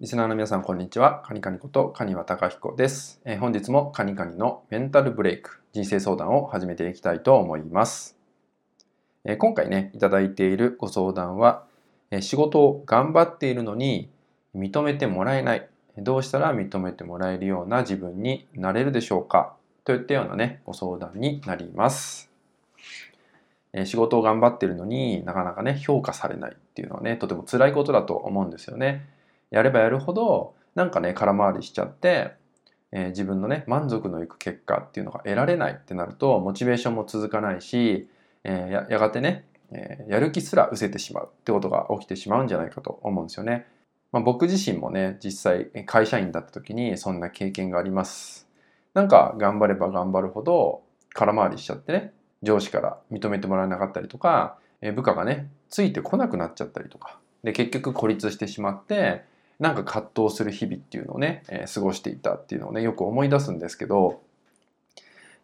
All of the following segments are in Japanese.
リスナーの皆さん、こんにちは。カニカニことカニワタカヒコです、えー、本日もカニカニのメンタルブレイク、人生相談を始めていきたいと思います。えー、今回ね、いただいているご相談は、えー、仕事を頑張っているのに認めてもらえない。どうしたら認めてもらえるような自分になれるでしょうか？といったようなね、ご相談になります。え仕事を頑張ってるのになかなかね、評価されないっていうのはね、とても辛いことだと思うんですよね。やればやるほどなんかね空回りしちゃって、えー、自分のね満足のいく結果っていうのが得られないってなるとモチベーションも続かないし、えー、ややがてね、えー、やる気すら失せてしまうってことが起きてしまうんじゃないかと思うんですよね。まあ、僕自身もね実際会社員だった時にそんな経験があります。なんか頑張れば頑張るほど空回りしちゃってね上司から認めてもらえなかったりとか部下がねついてこなくなっちゃったりとかで結局孤立してしまってなんか葛藤する日々っていうのをね、えー、過ごしていたっていうのをねよく思い出すんですけど、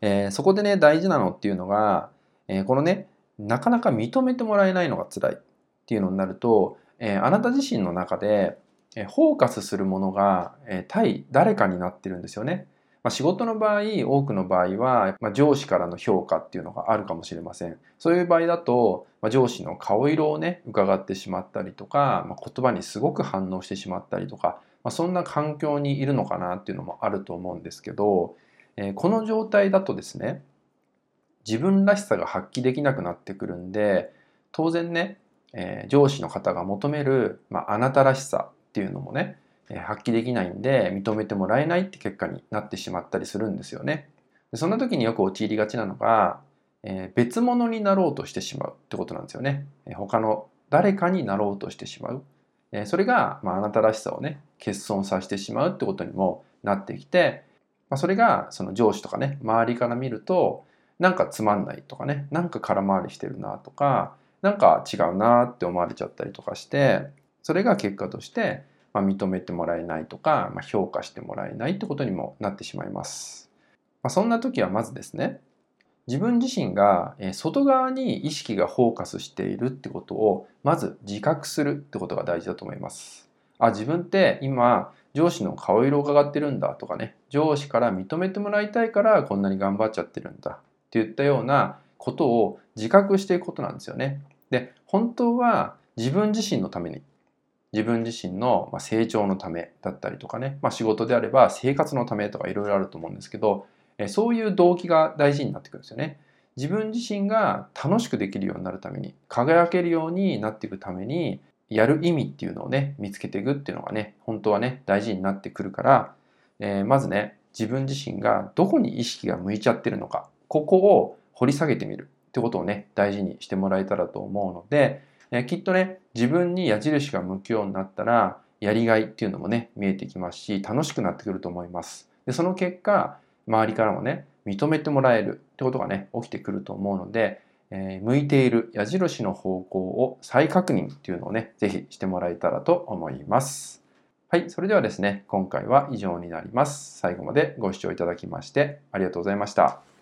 えー、そこでね大事なのっていうのが、えー、このねなかなか認めてもらえないのが辛いっていうのになると、えあなた自身の中で、えフォーカスするものが、え対誰かになってるんですよね。まあ、仕事の場合多くの場合は、まあ、上司からの評価っていうのがあるかもしれません。そういう場合だと、まあ、上司の顔色をね伺ってしまったりとか、ま、言葉にすごく反応してしまったりとか、ま、そんな環境にいるのかなっていうのもあると思うんですけど、えー、この状態だとですね自分らしさが発揮できなくなってくるんで当然ね、えー、上司の方が求める、ま、あなたらしさっていうのもね発揮できないんで認めてもらえないって結果になってしまったりするんですよね。でそんな時によく陥りがちなのが、えー、別物になろうとしてしまうってことなんですよね。え他の誰かになろうとしてしまう。えー、それが、まあ、あなたらしさをね欠損させてしまうってことにもなってきて、まあ、それがその上司とかね周りから見るとなんかつまんないとかねなんか空回りしてるなとかなんか違うなって思われちゃったりとかしてそれが結果としてまあ、認めてもらえないとか、まあ、評価してもらえないってことにもなってしまいます。まあ、そんな時はまずですね自分自身が外側に意識がフォーカスしているってことをまず自覚するってことが大事だと思います。あ自分って今上司の顔色を伺ってるんだとかね上司から認めてもらいたいからこんなに頑張っちゃってるんだっていったようなことを自覚していくことなんですよね。で本当は自分自身のために自分自身の成長のためだったりとかね、まあ、仕事であれば生活のためとかいろいろあると思うんですけどそういう動機が大事になってくるんですよね。自分自身が楽しくできるようになるために輝けるようになっていくためにやる意味っていうのをね見つけていくっていうのがね本当はね大事になってくるから、えー、まずね自分自身がどこに意識が向いちゃってるのかここを掘り下げてみるってことをね大事にしてもらえたらと思うのでえきっとね自分に矢印が向くようになったらやりがいっていうのもね見えてきますし楽しくなってくると思います。でその結果周りからもね認めてもらえるってことがね起きてくると思うので、えー、向いている矢印の方向を再確認っていうのをね是非してもらえたらと思います。はいそれではですね今回は以上になります。最後までご視聴いただきましてありがとうございました。